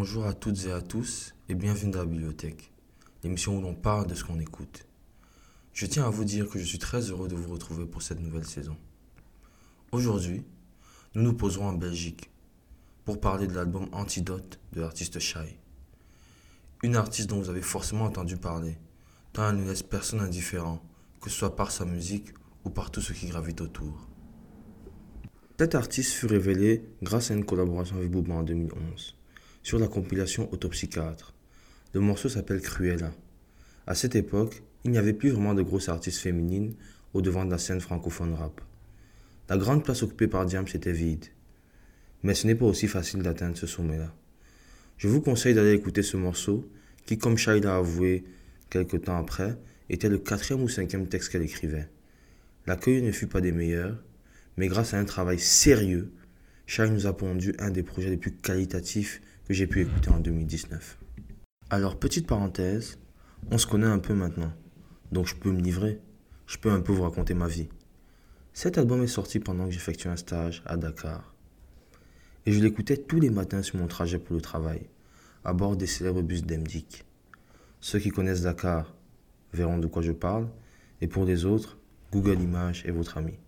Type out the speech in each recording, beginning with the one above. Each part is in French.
Bonjour à toutes et à tous et bienvenue dans la bibliothèque, l'émission où l'on parle de ce qu'on écoute. Je tiens à vous dire que je suis très heureux de vous retrouver pour cette nouvelle saison. Aujourd'hui, nous nous poserons en Belgique pour parler de l'album Antidote de l'artiste Shai. Une artiste dont vous avez forcément entendu parler, tant elle ne laisse personne indifférent, que ce soit par sa musique ou par tout ce qui gravite autour. Cet artiste fut révélé grâce à une collaboration avec Booba en 2011 sur la compilation Autopsychiatre. Le morceau s'appelle Cruella. À cette époque, il n'y avait plus vraiment de grosses artistes féminines au devant de la scène francophone rap. La grande place occupée par Diams était vide. Mais ce n'est pas aussi facile d'atteindre ce sommet-là. Je vous conseille d'aller écouter ce morceau qui, comme Shai l'a avoué quelque temps après, était le quatrième ou cinquième texte qu'elle écrivait. L'accueil ne fut pas des meilleurs, mais grâce à un travail sérieux, Shai nous a pondu un des projets les plus qualitatifs que j'ai pu écouter en 2019. Alors, petite parenthèse, on se connaît un peu maintenant, donc je peux me livrer, je peux un peu vous raconter ma vie. Cet album est sorti pendant que j'effectuais un stage à Dakar. Et je l'écoutais tous les matins sur mon trajet pour le travail, à bord des célèbres bus d'Emdik. Ceux qui connaissent Dakar verront de quoi je parle, et pour les autres, Google Images est votre ami.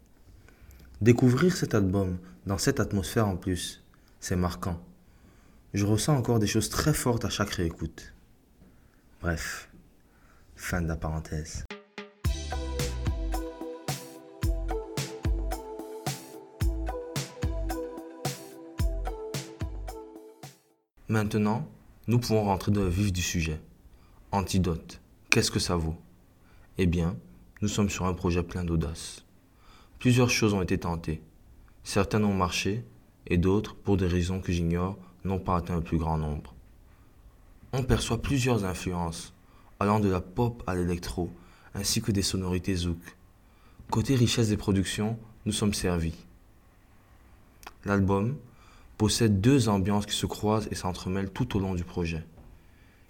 Découvrir cet album dans cette atmosphère en plus, c'est marquant. Je ressens encore des choses très fortes à chaque réécoute. Bref, fin de la parenthèse. Maintenant, nous pouvons rentrer dans le vif du sujet. Antidote, qu'est-ce que ça vaut? Eh bien, nous sommes sur un projet plein d'audace. Plusieurs choses ont été tentées. Certaines ont marché et d'autres, pour des raisons que j'ignore, n'ont pas atteint le plus grand nombre. On perçoit plusieurs influences, allant de la pop à l'électro, ainsi que des sonorités zouk. Côté richesse des productions, nous sommes servis. L'album, possède deux ambiances qui se croisent et s'entremêlent tout au long du projet.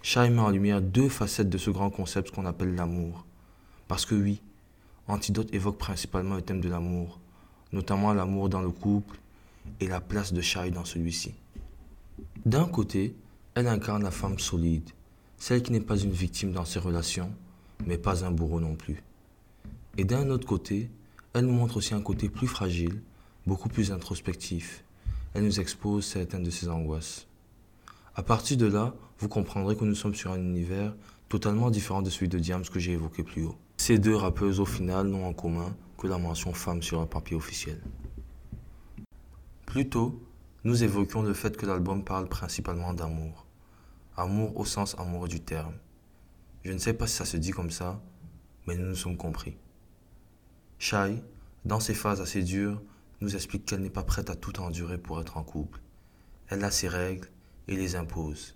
Shai met en lumière deux facettes de ce grand concept qu'on appelle l'amour. Parce que oui, Antidote évoque principalement le thème de l'amour, notamment l'amour dans le couple et la place de Shai dans celui-ci. D'un côté, elle incarne la femme solide, celle qui n'est pas une victime dans ses relations, mais pas un bourreau non plus. Et d'un autre côté, elle montre aussi un côté plus fragile, beaucoup plus introspectif, elle nous expose certaines de ses angoisses. À partir de là, vous comprendrez que nous sommes sur un univers totalement différent de celui de Diams que j'ai évoqué plus haut. Ces deux rappeuses au final n'ont en commun que la mention femme sur un papier officiel. Plus tôt, nous évoquions le fait que l'album parle principalement d'amour. Amour au sens amoureux du terme. Je ne sais pas si ça se dit comme ça, mais nous nous sommes compris. Shai, dans ses phases assez dures, nous explique qu'elle n'est pas prête à tout endurer pour être en couple. Elle a ses règles et les impose.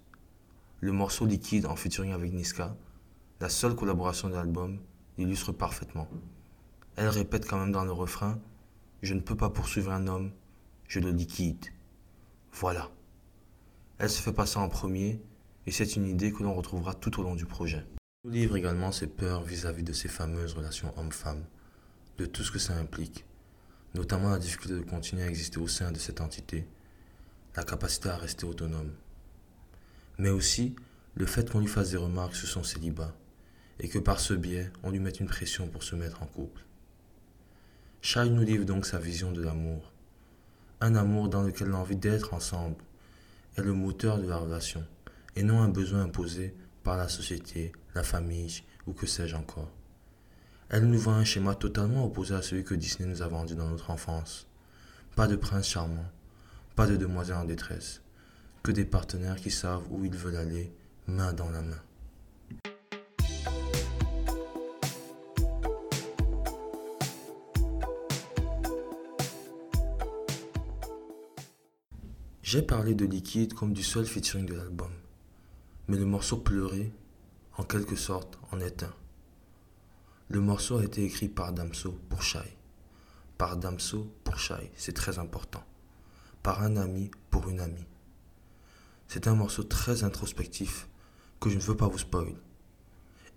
Le morceau liquide en featuring avec Niska, la seule collaboration de l'album, l'illustre parfaitement. Elle répète quand même dans le refrain Je ne peux pas poursuivre un homme, je le liquide. Voilà. Elle se fait passer en premier et c'est une idée que l'on retrouvera tout au long du projet. nous livre également ses peurs vis-à-vis -vis de ces fameuses relations homme-femme, de tout ce que ça implique notamment la difficulté de continuer à exister au sein de cette entité, la capacité à rester autonome, mais aussi le fait qu'on lui fasse des remarques sur son célibat et que par ce biais, on lui mette une pression pour se mettre en couple. Shai nous livre donc sa vision de l'amour, un amour dans lequel l'envie d'être ensemble est le moteur de la relation et non un besoin imposé par la société, la famille ou que sais-je encore. Elle nous vend un schéma totalement opposé à celui que Disney nous a vendu dans notre enfance. Pas de prince charmant, pas de demoiselle en détresse, que des partenaires qui savent où ils veulent aller, main dans la main. J'ai parlé de liquide comme du seul featuring de l'album, mais le morceau pleuré, en quelque sorte, en est un. Le morceau a été écrit par Damso pour Shai. Par Damso pour Shai, c'est très important. Par un ami pour une amie. C'est un morceau très introspectif que je ne veux pas vous spoiler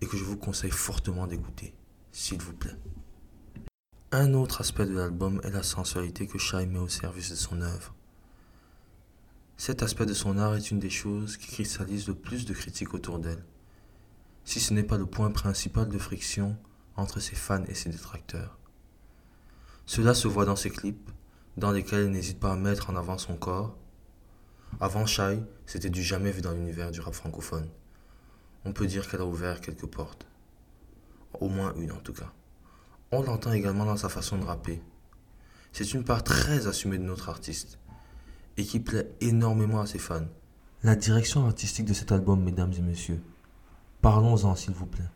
et que je vous conseille fortement d'écouter, s'il vous plaît. Un autre aspect de l'album est la sensualité que Shai met au service de son œuvre. Cet aspect de son art est une des choses qui cristallise le plus de critiques autour d'elle, si ce n'est pas le point principal de friction entre ses fans et ses détracteurs. Cela se voit dans ses clips, dans lesquels elle n'hésite pas à mettre en avant son corps. Avant Shai, c'était du jamais vu dans l'univers du rap francophone. On peut dire qu'elle a ouvert quelques portes. Au moins une en tout cas. On l'entend également dans sa façon de rapper. C'est une part très assumée de notre artiste et qui plaît énormément à ses fans. La direction artistique de cet album, mesdames et messieurs. Parlons-en s'il vous plaît.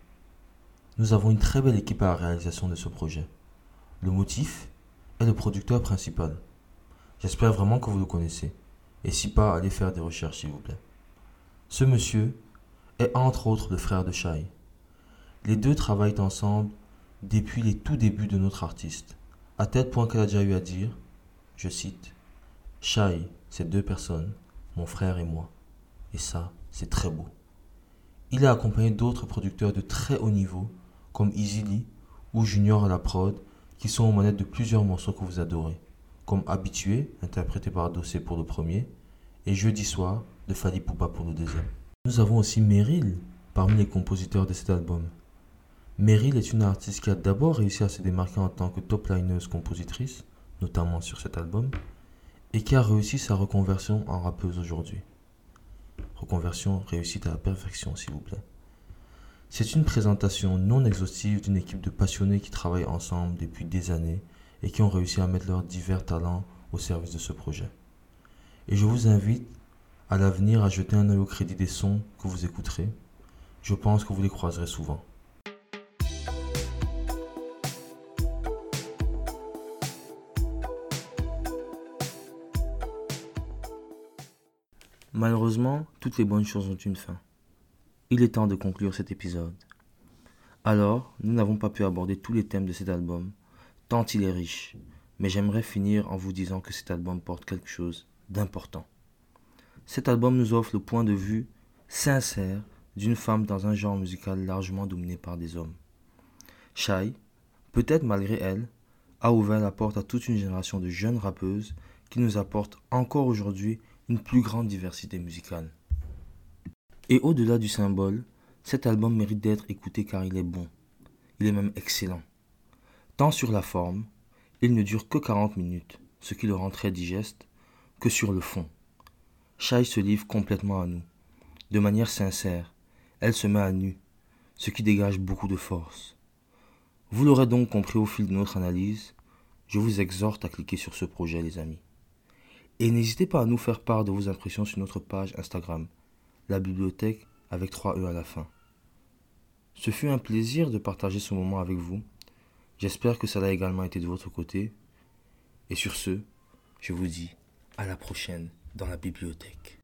Nous avons une très belle équipe à la réalisation de ce projet. Le motif est le producteur principal. J'espère vraiment que vous le connaissez. Et si pas, allez faire des recherches s'il vous plaît. Ce monsieur est entre autres le frère de Shai. Les deux travaillent ensemble depuis les tout débuts de notre artiste, à tel point qu'elle a déjà eu à dire, je cite, Shai, c'est deux personnes, mon frère et moi. Et ça, c'est très beau. Il est accompagné d'autres producteurs de très haut niveau, comme Easily ou Junior à la prod, qui sont aux manettes de plusieurs morceaux que vous adorez, comme Habitué, interprété par Dossé pour le premier, et Jeudi soir de Fali Poupa pour le deuxième. Nous avons aussi Meryl parmi les compositeurs de cet album. Meryl est une artiste qui a d'abord réussi à se démarquer en tant que top lineuse compositrice, notamment sur cet album, et qui a réussi sa reconversion en rappeuse aujourd'hui? Reconversion réussite à la perfection, s'il vous plaît. C'est une présentation non exhaustive d'une équipe de passionnés qui travaillent ensemble depuis des années et qui ont réussi à mettre leurs divers talents au service de ce projet. Et je vous invite à l'avenir à jeter un œil au crédit des sons que vous écouterez. Je pense que vous les croiserez souvent. Malheureusement, toutes les bonnes choses ont une fin. Il est temps de conclure cet épisode. Alors, nous n'avons pas pu aborder tous les thèmes de cet album, tant il est riche, mais j'aimerais finir en vous disant que cet album porte quelque chose d'important. Cet album nous offre le point de vue sincère d'une femme dans un genre musical largement dominé par des hommes. Shai, peut-être malgré elle, a ouvert la porte à toute une génération de jeunes rappeuses qui nous apportent encore aujourd'hui une plus grande diversité musicale. Et au-delà du symbole, cet album mérite d'être écouté car il est bon. Il est même excellent. Tant sur la forme, il ne dure que 40 minutes, ce qui le rend très digeste, que sur le fond. Shai se livre complètement à nous. De manière sincère, elle se met à nu, ce qui dégage beaucoup de force. Vous l'aurez donc compris au fil de notre analyse, je vous exhorte à cliquer sur ce projet les amis. Et n'hésitez pas à nous faire part de vos impressions sur notre page Instagram, la bibliothèque avec 3 E à la fin. Ce fut un plaisir de partager ce moment avec vous. J'espère que ça a également été de votre côté. Et sur ce, je vous dis à la prochaine dans la bibliothèque.